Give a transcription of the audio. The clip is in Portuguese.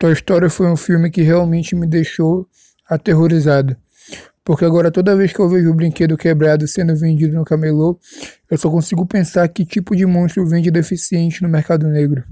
Toy Story foi um filme que realmente me deixou aterrorizado. Porque agora toda vez que eu vejo o brinquedo quebrado sendo vendido no camelô, eu só consigo pensar que tipo de monstro vende deficiente no mercado negro.